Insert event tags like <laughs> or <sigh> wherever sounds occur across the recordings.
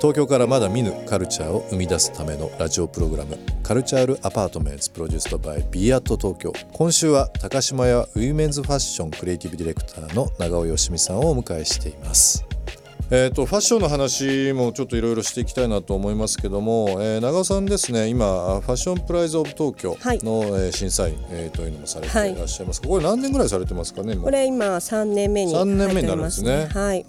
東京からまだ見ぬカルチャーを生み出すためのラジオプログラムカルチャールアパートメントプロデュースドバイ b アート東京。今週は高島屋ウィメンズファッションクリエイティブディレクターの長尾よしみさんをお迎えしています。えーと、ファッションの話もちょっといろいろしていきたいなと思いますけども、えー、長尾さんですね。今 Fashion Prize of Tokyo の、はい、えー、審査員、えー、というのもされていらっしゃいます、はい、これ何年ぐらいされてますかねこれ今3年目に3年目になるんですね。はい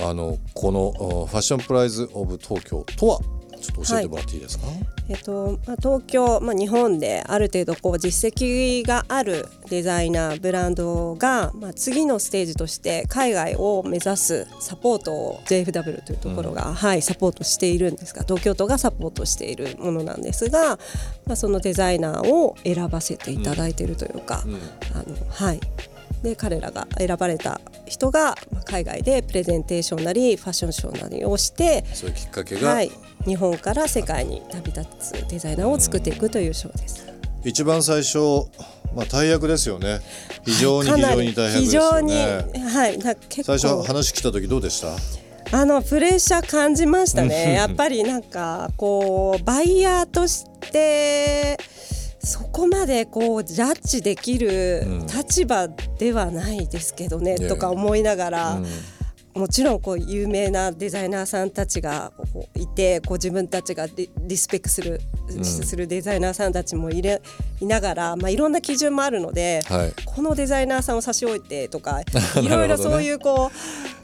あのこのファッションプライズ・オブ・東京とはちょっと教えてもらっていいですか、はい、えっとまあ、東京、まあ、日本である程度こう実績があるデザイナーブランドが、まあ、次のステージとして海外を目指すサポートを JFW というところが、うん、はい、サポートしているんですが東京都がサポートしているものなんですが、まあ、そのデザイナーを選ばせていただいているというか、うん。うん、あのはいで彼らが選ばれた人が海外でプレゼンテーションなりファッションショーなりをしてそういうきっかけが、はい、日本から世界に旅立つデザイナーを作っていくというショーです。一番最初まあ大役ですよね。非常に非常に大変ですよね。はい、結構最初話来た時どうでした？あのプレッシャー感じましたね。<laughs> やっぱりなんかこうバイヤーとしてそこまでこうジャッジできる立場ではないですけどね、うん、とか思いながら。うんもちろんこう有名なデザイナーさんたちがいてこう自分たちがリリスペクトする,、するデザイナーさんたちもいれいながら、まあ、いろんな基準もあるので、はい、このデザイナーさんを差し置いてとか <laughs> いろいろそういうこ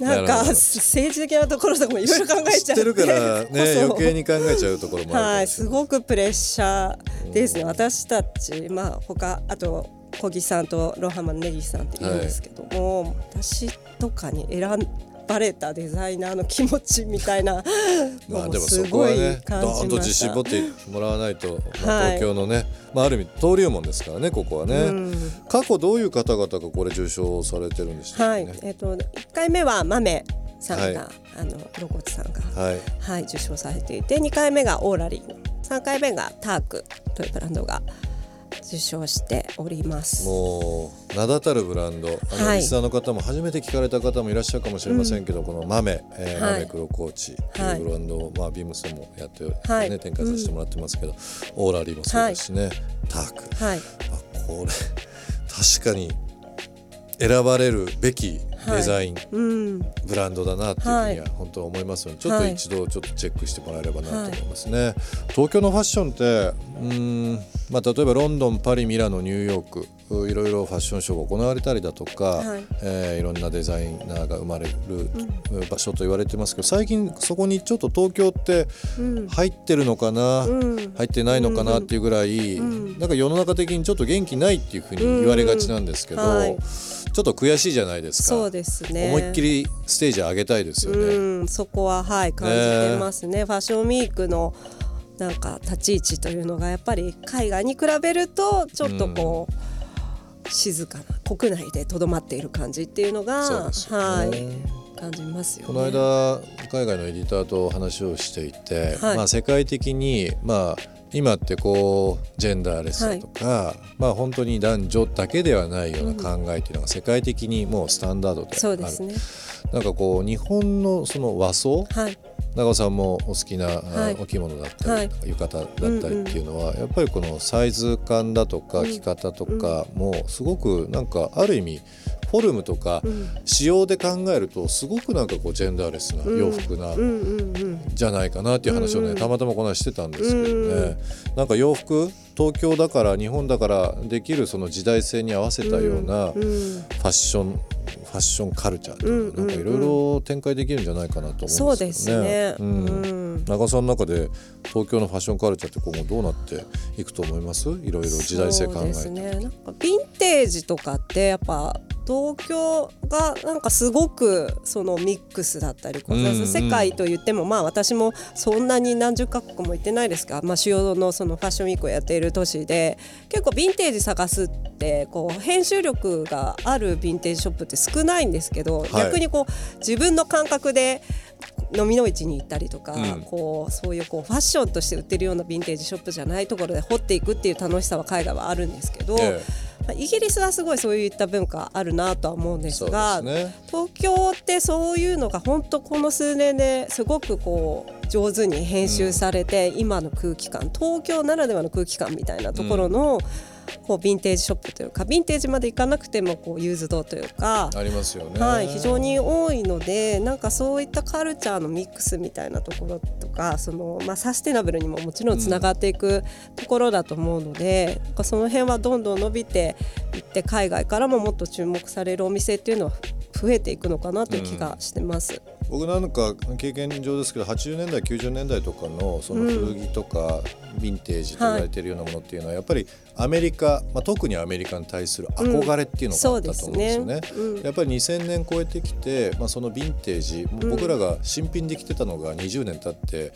うな、ね,、んか政治的なところとかもいろいろ考えちゃってるからね余計に考えちゃうところもはい、すごくプレッシャーですね、私たち、まあ他あと小木さんとロハマのネギさんって言うんですけども、はい、私とかに選んバレたデザイナーの気持ちみたいな。<laughs> まあでもそこはねどーんと自信持ってもらわないと、まあ、東京のね、はい、まあ、ある意味登竜門ですからねここはね、うん、過去どういう方々がこれ受賞されてるんでしたっけ、ね、はい。えーと、と1回目は豆さんが、はい、あのロコツさんが、はい、はい、受賞されていて2回目がオーラリー。3回目がタークというブランドが受賞しております。もう名だたるブランド。あの、はい、リスナーの方も初めて聞かれた方もいらっしゃるかもしれませんけど、うん、この豆、えーはい、豆黒コーチというブランドを、まあ、ビームスでもやって、はい、ね、展開させてもらってますけど、うん、オーラリーもそうですしね、ターク、はい、あこれ確かに選ばれるべきデザイン、はいうん、ブランドだなっていうふうには本当思いますので、ちょっと一度ちょっとチェックしてもらえればなと思いますね。東京のファッションってうん。まあ、例えばロンドンパリミラノニューヨークいろいろファッションショーが行われたりだとか、はい。えー、いろんなデザイナーが生まれる場所と言われてますけど最近そこにちょっと東京って入ってるのかな、うん、入ってないのかなっていうぐらい、うん、なんか世の中的にちょっと元気ないっていうふうに言われがちなんですけど、うん。はい、ちょっと悔しいじゃないですか。そうですね。思いっきりステージ上げたいですよね。うん、そこははい感じてますね、ね、ファッションウィークのなんか立ち位置というのがやっぱり海外に比べるとちょっとこう、静かな国内でとどまっている感じっていうのが、ね、はい感じますよ、ね、この間海外のエディターと話をしていて、はい、まあ世界的にまあ今ってこうジェンダーレスだとか、はい、まあ本当に男女だけではないような考えというのが世界的にもうスタンダードである、そうですね、なんかこう日本のその和装、はい、長尾さんもお好きな、はい、お着物だったり、はい、浴衣だったりっていうのは、やっぱりこのサイズ感だとか着方とかもすごくなんかある意味フォルムとか仕様で考えるとすごくなんかこうジェンダーレスな洋服なじゃないかなっていう話をねたまたまこの話してたんですけどね。なんか洋服東京だから日本だからできるその時代性に合わせたようなファッションファッションカルチャーというか、なんかいろいろ展開できるんじゃないかなと思うんですよね。うん、長さんの中で東京のファッションカルチャーって今後どうなっていくと思います？いろいろ時代性考えて。ね、なんかヴィンテージとかってやっぱ東京がなんかすごくそのミックスだったり、うんうん、世界と言ってもまあ私もそんなに何十カ国も行ってないですが、まあ、主要のそのファッションウィークをやっている都市で結構ヴィンテージ探すってこう編集力があるヴィンテージショップって少ないんですけど、はい、逆にこう自分の感覚で飲みの市に行ったりとか、うん、こうそういうこうファッションとして売ってるようなヴィンテージショップじゃないところで掘っていくっていう楽しさは海外はあるんですけど。ええ。イギリスはすごいそういった文化あるなとは思うんですが、ね、東京ってそういうのが本当この数年ですごくこう上手に編集されて、うん、今の空気感東京ならではの空気感みたいなところの、うんこうヴィンテージショップというかヴィンテージまで行かなくてもこうユーズドというかありますよね、はい、非常に多いのでなんかそういったカルチャーのミックスみたいなところとかその、まあ、サステナブルにももちろんつながっていくところだと思うので、うん、その辺はどんどん伸びていって海外からももっと注目されるお店っていうのは増えていくのかなという気がしてます。うん。僕なんか経験上ですけど80年代90年代とかのその古着とかヴィンテージと言われているようなものっていうのはやっぱりアメリカ、まあ、特にアメリカに対する憧れっていうのがあったと思うんですよね。うんね。うん、やっぱり2000年超えてきて、まあ、そのヴィンテージ、うん、僕らが新品で着てたのが20年経って、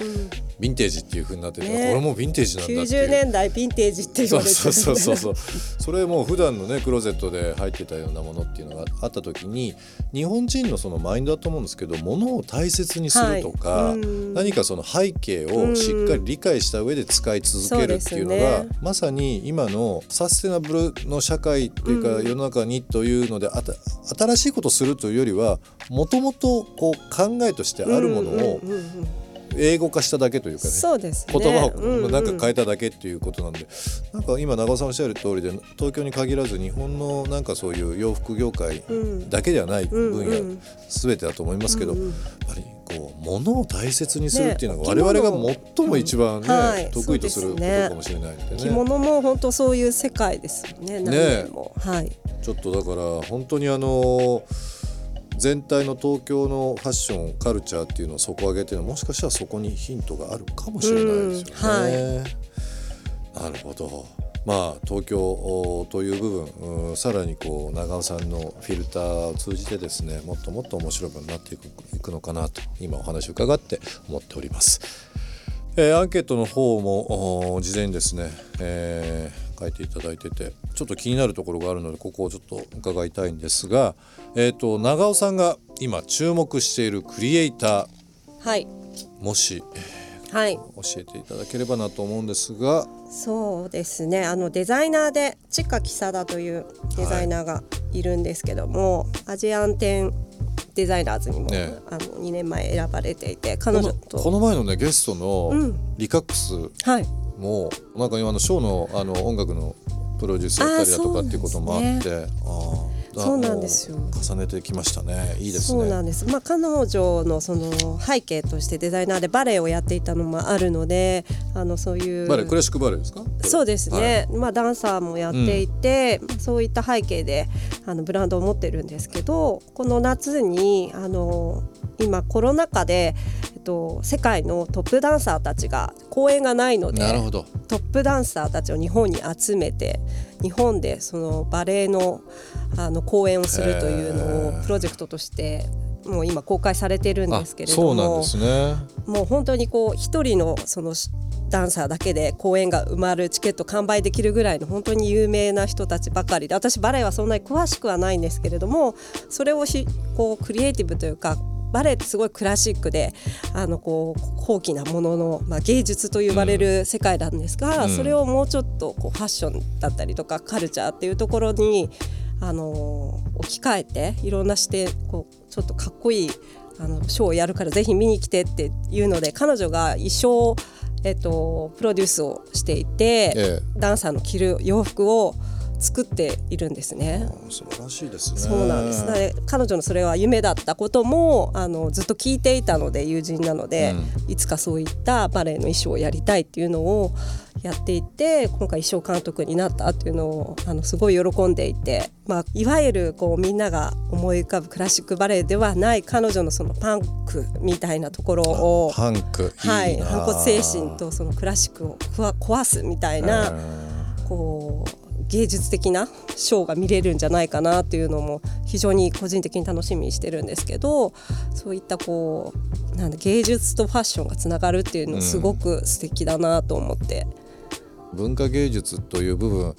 ヴィンテージっていうふうになってて、ね、これもヴィンテージなんだっていう。90年代ヴィンテージって言われてそうそうそうそうそれもう普段のねクローゼットで入ってたようなものっていうのがあった時に日本人のそのマインドだと思うんですけど物を大切にするとか、はい、何かその背景をしっかり理解した上で使い続けるっていうのが、ね、まさに今のサステナブルの社会っていうか世の中にというので、あた新しいことするというよりはもともとこう考えとしてあるものを英語化しただけというかねそうです、ね、言葉をなんか変えただけっていうことなんで、うんうん、なんか今長尾さんおっしゃる通りで東京に限らず日本のなんかそういう洋服業界だけではない分野、全てだと思いますけど、やっぱりこう物を大切にするっていうのが我々が最も一番ね、うんはい、得意とすることかもしれないのでね。着物も本当そういう世界ですよね。ねはい。ちょっとだから本当にあの全体の東京のファッションカルチャーっていうのを底上げてるのはもしかしたらそこにヒントがあるかもしれないですよね。はい、なるほど。まあ、東京という部分、うん、さらにこう長尾さんのフィルターを通じてですねもっともっと面白くなっていくいくのかなと今お話を伺って思っております。えー、アンケートの方も事前にですね、えー、書いていただいててちょっと気になるところがあるのでここをちょっと伺いたいんですが、えーと、長尾さんが今注目しているクリエイター、はい、もし、はい、教えていただければなと思うんですが。そうですね。あのデザイナーでチカキサダというデザイナーがい。るんですけども、はい、アジアンテンデザイナーズにも、ね、あの2年前選ばれていて彼女と。この前のねゲストのリカックスも、うん、なんか今のショーのあの音楽のプロデュースやったりだとかっていうこともあって。ああそうなんですよ。重ねてきましたね。いいですね。そうなんです。まあ彼女のその背景としてデザイナーでバレエをやっていたのもあるのであのそういうバレエ？クラシックバレエですか？そうですね、はい、まあダンサーもやっていて、うん、そういった背景であのブランドを持ってるんですけどこの夏にあの今コロナ禍で、えっと、世界のトップダンサーたちが公演がないのでなるほど。トップダンサーたちを日本に集めて日本でそのバレエのあの公演をするというのをプロジェクトとしてもう今公開されてるんですけれどもそうなんですね。もう本当にこう一人のそのダンサーだけで公演が埋まるチケット完売できるぐらいの本当に有名な人たちばかりで私バレエはそんなに詳しくはないんですけれどもそれをしこうクリエイティブというかバレエってすごいクラシックであのこう高貴なものの、まあ、芸術と呼ばれる世界なんですが、うん、それをもうちょっとこうファッションだったりとかカルチャーっていうところにあの置き換えていろんな視点こうちょっとかっこいいあのショーをやるからぜひ見に来てっていうので彼女が衣装えっと、プロデュースをしていて、ええ、ダンサーの着る洋服を作っているんですね。素晴らしいですね。そうなんです。彼女のそれは夢だったこともあのずっと聞いていたので友人なので、うん、いつかそういったバレエの衣装をやりたいっていうのをやっていて今回衣装監督になったっていうのをあのすごい喜んでいて、まあ、いわゆるこうみんなが思い浮かぶクラシックバレエではない彼女のそのパンクみたいなところをパンクはい反骨精神とそのクラシックを壊すみたいなこう芸術的なショーが見れるんじゃないかなっていうのも非常に個人的に楽しみにしてるんですけどそういったこうなん芸術とファッションがつながるっていうのすごく素敵だなと思って。うん文化芸術という部分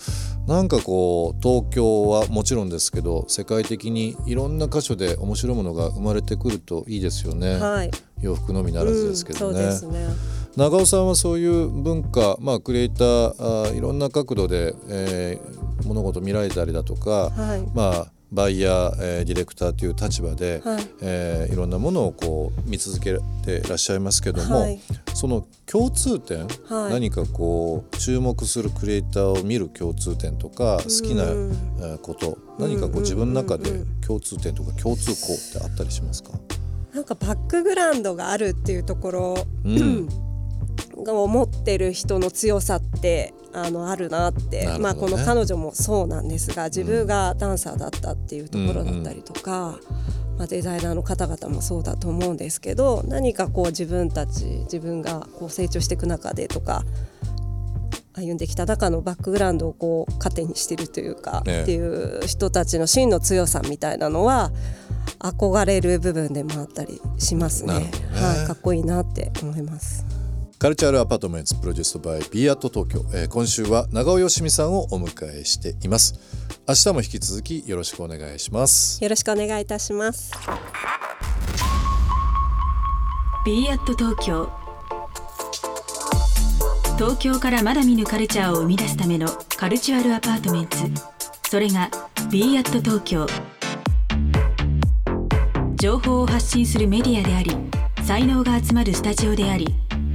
なんかこう東京はもちろんですけど世界的にいろんな箇所で面白いものが生まれてくるといいですよね、はい、洋服のみならずですけどね。うん、ね長尾さんはそういう文化、まあ、クリエイターあいろんな角度で、えー、物事見られたりだとか、はい、まあバイヤー、えー、ディレクターという立場で、はい。えー、いろんなものをこう見続けていらっしゃいますけども、はい、その共通点、はい、何かこう注目するクリエイターを見る共通点とか好きなこと、何かこう自分の中で共通点とか共通項ってあったりしますか？なんかバックグラウンドがあるっていうところ、うん <clears throat> が思ってる人の強さってあのあるなって、ね、まあ、この彼女もそうなんですが自分がダンサーだったっていうところだったりとか、うん、まあ、デザイナーの方々もそうだと思うんですけど何かこう自分たち自分がこう成長していく中でとか歩んできた中のバックグラウンドをこう糧にしてるというか、ね、っていう人たちの真の強さみたいなのは憧れる部分でもあったりしますね。ね。はい、かっこいいなって思います。 Cultural Apartment produced by BE AT TOKYO、えー、今週は長尾よしみさんをお迎えしています。明日も引き続きよろしくお願いします。よろしくお願いいたします。ビーアット東京。東京からまだ見ぬカルチャーを生み出すための Cultural Apartmentそれがビーアット東京。情報を発信するメディアであり才能が集まるスタジオであり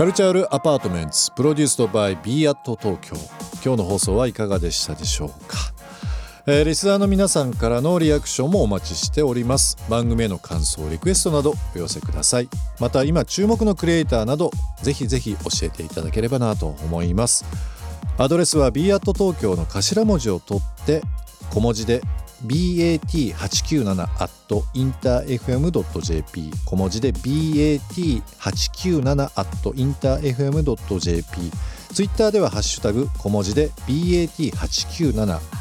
カルチャールアパートメンツプロデュースドバイ b アット東京。今日の放送はいかがでしたでしょうか、えー、リスナーの皆さんからのリアクションもお待ちしております。番組への感想リクエストなどお寄せください。また今注目のクリエイターなどぜひぜひ教えていただければなと思います。アドレスは b アット東京の頭文字を取って小文字で bat897.interfm.jp 小文字で bat897.interfm.jp ツイッターではハッシュタグ小文字で bat897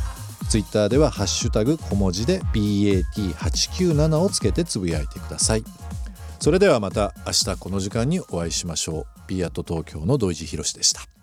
ツイッターではハッシュタグ小文字で bat897 をつけてつぶやいてください。それではまた明日この時間にお会いしましょう。B アット東京の土井地博でした。